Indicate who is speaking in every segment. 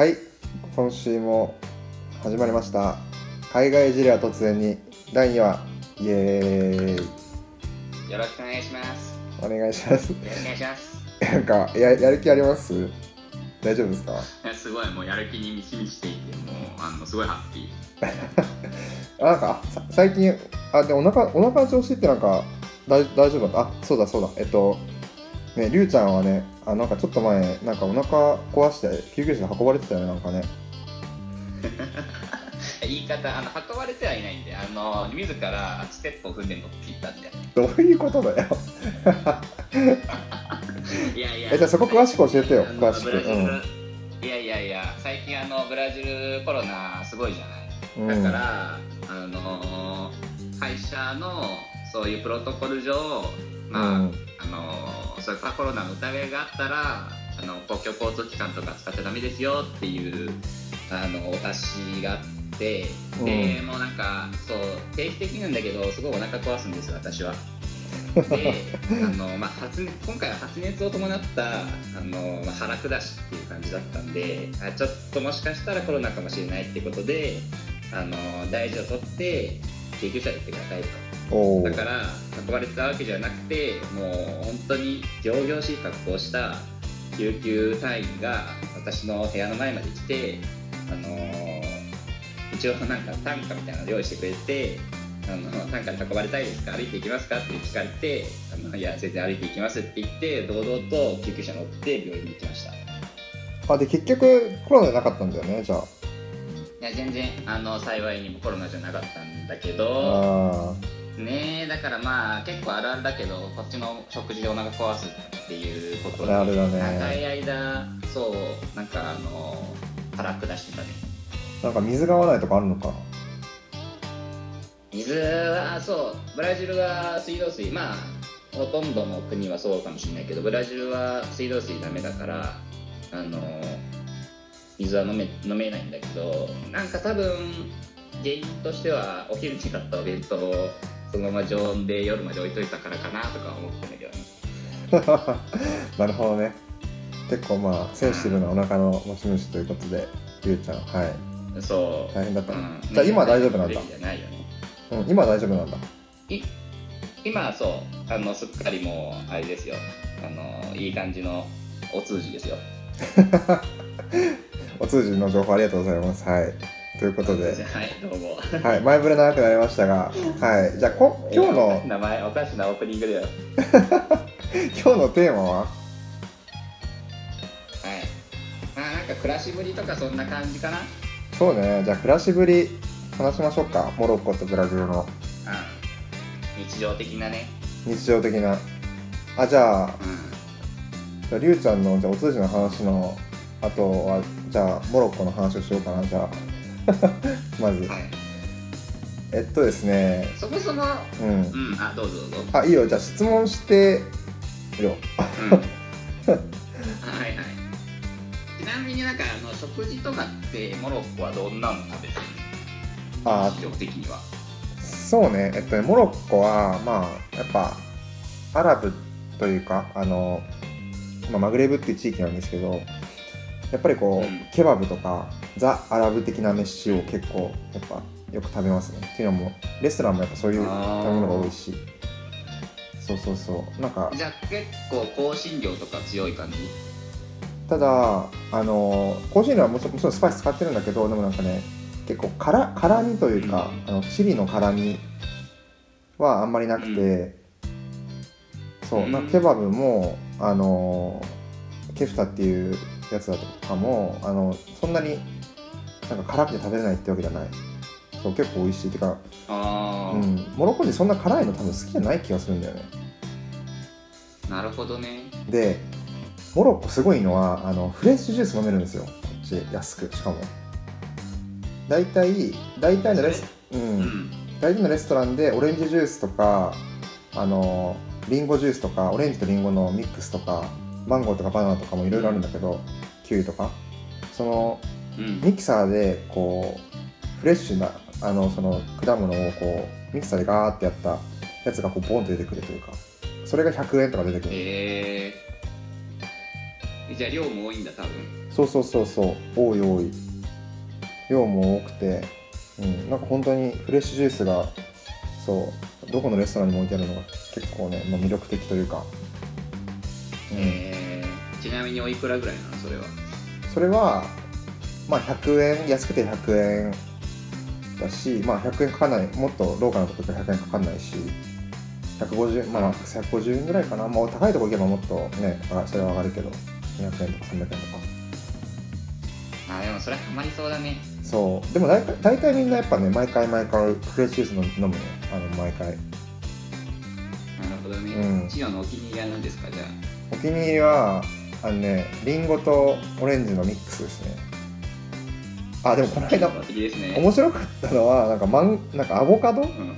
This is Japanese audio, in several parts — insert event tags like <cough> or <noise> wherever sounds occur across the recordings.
Speaker 1: はい今週も始まりました。海外事例は突然に。第2話イエーイ。
Speaker 2: よろしくお願いします。
Speaker 1: お願いします。
Speaker 2: よろしくお願いします。
Speaker 1: なんかややる気あります？大丈夫ですか？
Speaker 2: すごいもうやる気に満ち満ちていて、もうあのすごいハッピー。<laughs>
Speaker 1: あなんかさ最近あでお腹お腹の調子ってなんか大大丈夫だった？あそうだそうだ。えっとねりゅうちゃんはねあなんかちょっと前なんかお腹壊して救急車で運ばれてたよねなんかね <laughs>
Speaker 2: 言い方あの運ばれてはいないんで、あの自らステップを踏んで乗っていったんで。
Speaker 1: どういうことだよ <laughs>
Speaker 2: いやいや。
Speaker 1: えじゃあそこ詳しく教えてよ詳しくうん
Speaker 2: いやいやいや、最近あのブラジルコロナすごいじゃない？
Speaker 1: うん
Speaker 2: だから、あの会社のそういうプロトコル上、まあ、
Speaker 1: うん
Speaker 2: あのそういうコロナの疑いがあったらあの公共交通機関とか使っちゃダメですよっていうあのお達しがあってで、
Speaker 1: う
Speaker 2: もうなんかそう定期的なんだけどすごいお腹壊すんですよ私は。<laughs> であの、まあ、発熱今回は発熱を伴ったあの、まあ、腹下しっていう感じだったんであちょっともしかしたらコロナかもしれないってことであの大事を取って救急車で行ってくださいと。だから運ばれてたわけじゃなくてもう本当に仰々しい格好をした救急隊員が私の部屋の前まで来て、あのー一応なんか担架みたいなの用意してくれてあの担架で運ばれたいですか歩いていきますかって聞かれてあのいや全然歩いていきますって言って堂々と救急車乗って病院に行きました。い
Speaker 1: あで結局コロナじゃなかったんだよねじゃあ。
Speaker 2: や全然あの幸いにもコロナじゃなかったんだけど
Speaker 1: あ
Speaker 2: ね。えだからまあ結構あるあるだけどこっちの食事でお腹壊すっていうことで
Speaker 1: あだね。
Speaker 2: 長い間そうなんかあの腹下してたね。
Speaker 1: ーなんか水が合わないとかあるのか
Speaker 2: 水はそうブラジルは水道水。まあほとんどの国はそうかもしれないけどブラジルは水道水ダメだからあの水は飲め飲めないんだけどなんか多分原因としてはお昼に買ったお弁当をそのまま常温で夜まで置いといたからかなとか思ってんだけどね。<laughs>
Speaker 1: なるほどね。結構まあセンシティブなお腹の持ち主ということでりゅうちゃんはい、
Speaker 2: そう。
Speaker 1: 大変だった。
Speaker 2: うん。
Speaker 1: じゃあ今は大丈夫なんだ。
Speaker 2: ね。
Speaker 1: うん、今は大丈夫なんだ。
Speaker 2: い今はそう。あのすっかりもうあれですよ。あのいい感じのお通じですよ。<laughs>
Speaker 1: お通じの情報ありがとうございます。はいということで。
Speaker 2: はいどうも。
Speaker 1: はい前触れ長くなりましたが <laughs> はいじゃあこ今日の
Speaker 2: 名前おかしなオープニングだよはい
Speaker 1: 今日のテーマは？
Speaker 2: まあなんか暮らしぶりとかそんな感じかな。
Speaker 1: そうねじゃあ暮らしぶり話しましょうか。モロッコとブラジルの。
Speaker 2: うん日常的なね。
Speaker 1: 日常的な。あじゃあ
Speaker 2: うん。
Speaker 1: じゃありゅうちゃんのじゃあお通じの話のあとはじゃあモロッコの話をしようかなじゃあ <laughs> まず。
Speaker 2: はい。
Speaker 1: えっとですね。
Speaker 2: そもそも
Speaker 1: うん。
Speaker 2: うん。あどうぞどうぞ。
Speaker 1: あいいよ。じゃあ質問してよ
Speaker 2: う。ん。<laughs> はいはい。ちなみになんかあの食事とかってモロッコはどんなの食べてる
Speaker 1: あ
Speaker 2: 日常的には。
Speaker 1: そうね。えっとねモロッコはまあやっぱアラブというかあの、まあ、マグレブっていう地域なんですけどやっぱりこう、
Speaker 2: うん。
Speaker 1: ケバブとかザ・アラブ的な飯を結構やっぱよく食べますね。っていうのもレストランもやっぱそういう食べ物が多いし。そうそうそう。なんか
Speaker 2: じゃあ結構香辛料とか強い感じ？
Speaker 1: ただあの香辛料はもちろんスパイス使ってるんだけどでもなんかね結構辛辛みというか、あのチリの辛みはあんまりなくて、そう、
Speaker 2: うん。
Speaker 1: なんかケバブもあのケフタっていうやつだとかもあのそんなになんか辛くて食べれないってわけじゃない。そう結構美味しいっていうか、
Speaker 2: ああ、
Speaker 1: うん、モロッコ人そんな辛いの多分好きじゃない気がするんだよね。
Speaker 2: なるほどね。
Speaker 1: でモロッコすごいのはあのフレッシュジュース飲めるんですよ。こっち安くしかも。大体大体のレスう
Speaker 2: うん。ん。
Speaker 1: 大体のレストランでオレンジジュースとかあのリンゴジュースとかオレンジとリンゴのミックスとかマンゴーとかバナナとかもいろいろあるんだけど、キウイとか。その
Speaker 2: うん
Speaker 1: ミキサーでこうフレッシュなあのその果物をこうミキサーでガーってやったやつがこうボンと出てくるというかそれが100円とか出てくる、
Speaker 2: えー、じゃあ量も多いんだ多分。
Speaker 1: そうそうそうそう。多い多い。量も多くて、うん、なんか本当にフレッシュジュースがそう。どこのレストランにも置いてあるのが結構ね、まあ、魅力的というか、うん。
Speaker 2: えー、ちなみにおいくらぐらいなのそれは？
Speaker 1: それはまあ100円安くて100円だしまあ100円かかんないもっとローカルなところって100円かかんないし150まあ150円ぐらいかな。もう高いところ行けばもっとねあそれは上がるけど200円とか300円とか。
Speaker 2: あでもそれはハマりそうだね。
Speaker 1: そう。でも大体大体みんなやっぱね毎回毎回フレッシュース飲むよあの毎回。
Speaker 2: なるほどね、
Speaker 1: うん。
Speaker 2: のお気に入りは何ですかじゃ
Speaker 1: お気に入りはあのねリンゴとオレンジのミックスですねあでもこの
Speaker 2: あ
Speaker 1: 間
Speaker 2: ね。
Speaker 1: 面白かったのはなんかマンなんかアボカド？
Speaker 2: うん。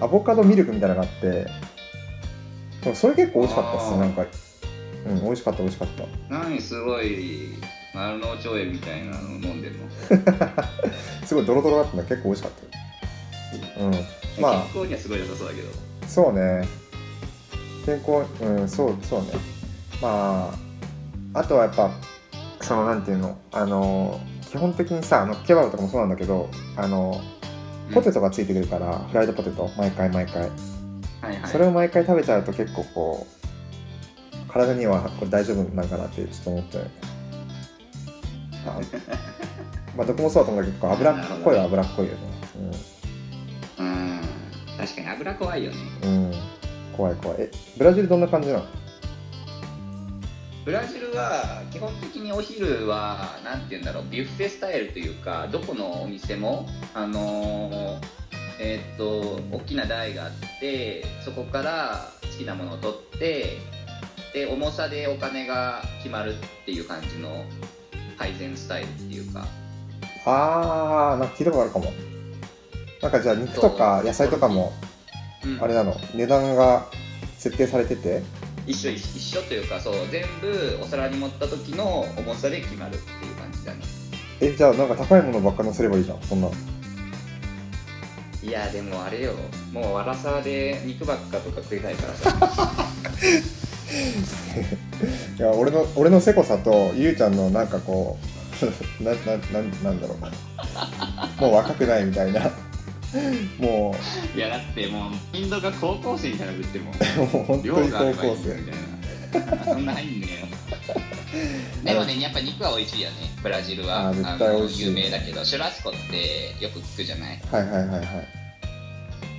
Speaker 1: アボカドミルクみたいなのがあってでもそれ結構美味しかったっすなんか。うん美味しかった美味しかった。
Speaker 2: 何すごい丸の内園みたいなの飲んでるの？<laughs>
Speaker 1: すごいドロドロだったんだ。結構美味しかったよ。うん。まあ。
Speaker 2: 健康にはすごい良さそうだけど。
Speaker 1: そうね。健康うんそうそうね。まあ。あとはやっぱそのなんていうの？あの基本的にさあのケバブとかもそうなんだけどあのポテトがついてくるから、フライドポテト毎回毎回。
Speaker 2: はいはい。
Speaker 1: それを毎回食べちゃうと結構こう体にはこれ大丈夫なんかなってちょっと思っちゃうあまあどこもそうだと思うんだけど脂っこいは脂っこいよね。
Speaker 2: うん。確かに油怖いよね。
Speaker 1: うん、うん、怖い怖い。えブラジルどんな感じなの？
Speaker 2: ブラジルは基本的にお昼はなんて言うんだろうビュッフェスタイルというかどこのお店もあのーえーっと大きな台があってそこから好きなものを取ってで重さでお金が決まるっていう感じの配膳スタイルっていうか。
Speaker 1: あーなんか聞いたことあるかも。なんかじゃあ肉とか野菜とかも
Speaker 2: うん。
Speaker 1: あれなの値段が設定されてて
Speaker 2: 一緒一緒というかそう全部お皿に盛った時の重さで決まるっていう感じだね。
Speaker 1: えじゃあなんか高いものばっか乗せればいいじゃんそんな。い
Speaker 2: やでもあれよ。もうわらさで肉ばっかとか食いたいからさ。<laughs>
Speaker 1: いや俺の俺のせこさとゆうちゃんのなんかこう <laughs> ななななんだろう。もう若くないみたいなも
Speaker 2: いやだってもうインドが高校生にからぶっても
Speaker 1: う <laughs> もう本
Speaker 2: 量
Speaker 1: 当に高校生。
Speaker 2: みたいなそんな。入ん。ねえよでもねやっぱ肉は美味しいよね。ブラジルは。
Speaker 1: あー絶対美味しい。
Speaker 2: の有名だけど。シュラスコってよく聞くじゃない？
Speaker 1: はいはいはいはい。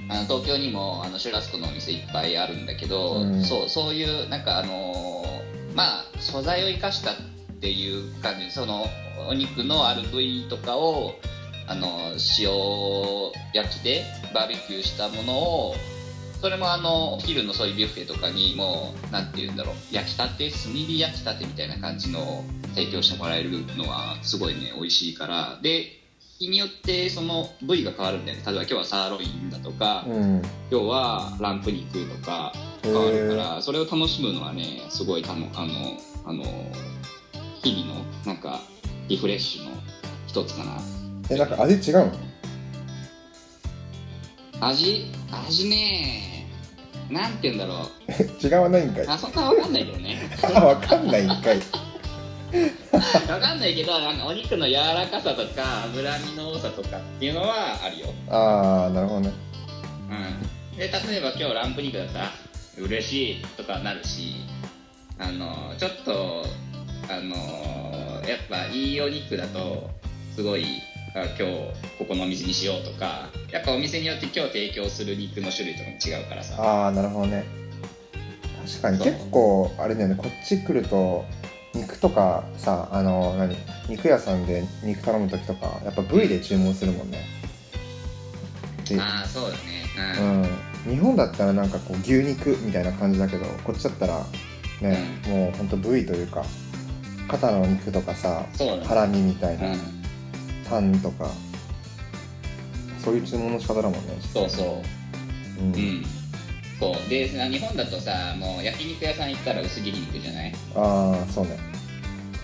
Speaker 2: あの東京にもあのシュラスコのお店いっぱいあるんだけど、
Speaker 1: うん。
Speaker 2: そうそういうなんかあのーまあ素材を生かしたっていう感じ。そのお肉のある部位とかをあの塩焼きでバーベキューしたものをそれもあのお昼のそういうビュッフェとかにもうなんて言うんだろう焼きたて炭火焼きたてみたいな感じのを提供してもらえるのはすごいね美味しいから。で日によってその部位が変わるんだよね例えば今日はサーロインだとか、
Speaker 1: うん。
Speaker 2: 今日はランプ肉とか変わるから、それを楽しむのはねすごいたのあのあの日々のなんかリフレッシュの一つかな
Speaker 1: えなんか味違うの？
Speaker 2: 味味ねなんて言うんだろう。<laughs>
Speaker 1: 違わないんかい。
Speaker 2: あそこは分かんないけどね。<laughs>
Speaker 1: あわかんないんかい。<laughs>
Speaker 2: 分かんないけどなんかお肉の柔らかさとか脂身の多さとかっていうのはあるよ。
Speaker 1: ああなるほどね。
Speaker 2: うん、で例えば今日ランプ肉だったら嬉しいとかなるしあのちょっとあのやっぱいいお肉だとすごいあ今日ここのお店にしようとか。やっぱお店によって今日提供する肉の種類とかも違うからさ。
Speaker 1: ああなるほどね。確かに結構あれだよね。こっち来ると肉とかさあの何？肉屋さんで肉頼む時とかやっぱ部位で注文するもんね。で
Speaker 2: ああそうだね。
Speaker 1: う
Speaker 2: うん、
Speaker 1: ん日本だったらなんかこう牛肉みたいな感じだけどこっちだったらね、もうほんと部位というか肩の肉とかさハラミみたいな、
Speaker 2: うん
Speaker 1: タンとかそういう注文の仕方だもんね。
Speaker 2: そうそう。
Speaker 1: うん、
Speaker 2: うん。そう。でさ日本だとさもう焼肉屋さん行ったら薄切り肉じゃない？
Speaker 1: ああそうね。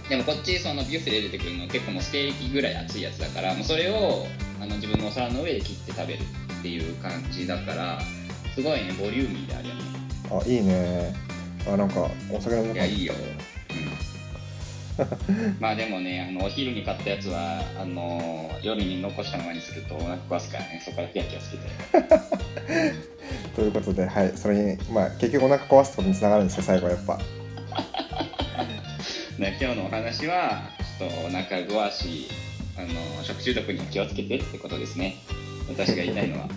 Speaker 2: でもこっちそのビュッフェで出てくるの結構もうステーキぐらい熱いやつだからもうそれをあの自分のお皿の上で切って食べるっていう感じだからすごいねボリューミーであるよね。
Speaker 1: あいいね。あなんかお酒飲む
Speaker 2: いやいいよ、<laughs> まあでもねあのお昼に買ったやつはあの夜に残したままにするとお腹壊すからね。そこから気をつけて <laughs>
Speaker 1: ということではい。それにまあ結局お腹壊すことにつながるんですよ最後はやっぱ。<laughs>
Speaker 2: ね、今日のお話はちょっとお腹壊しあの食中毒には気をつけてってことですね。私が言いたいのは。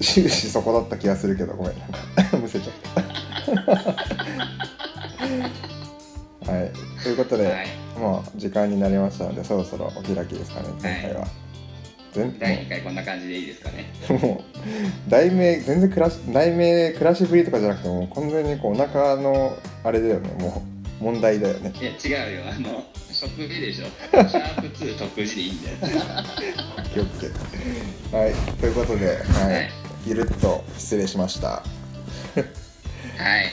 Speaker 1: 終始そこだった気がするけどごめん。なんかむせちゃった時間になりましたのでそろそろお開きですかね今回は、全
Speaker 2: 第2回こんな感じでいいですかね。
Speaker 1: もう題名全然暮らし題名暮らしぶりとかじゃなくてもう完全にこうお腹のあれだよね。もう問題だよね。
Speaker 2: いや違うよ。あの食事でしょ。シャープ2食事でいいんだよ。<laughs>
Speaker 1: 気をつけて。はい。ということで、はい。
Speaker 2: はい。
Speaker 1: ゆるっと失礼しました。
Speaker 2: はい。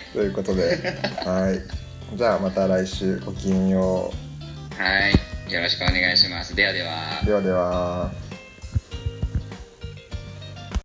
Speaker 2: <laughs>
Speaker 1: ということではい。じゃあまた来週ごきげんよ
Speaker 2: はい。よろしくお願いします。ではでは。
Speaker 1: ではでは。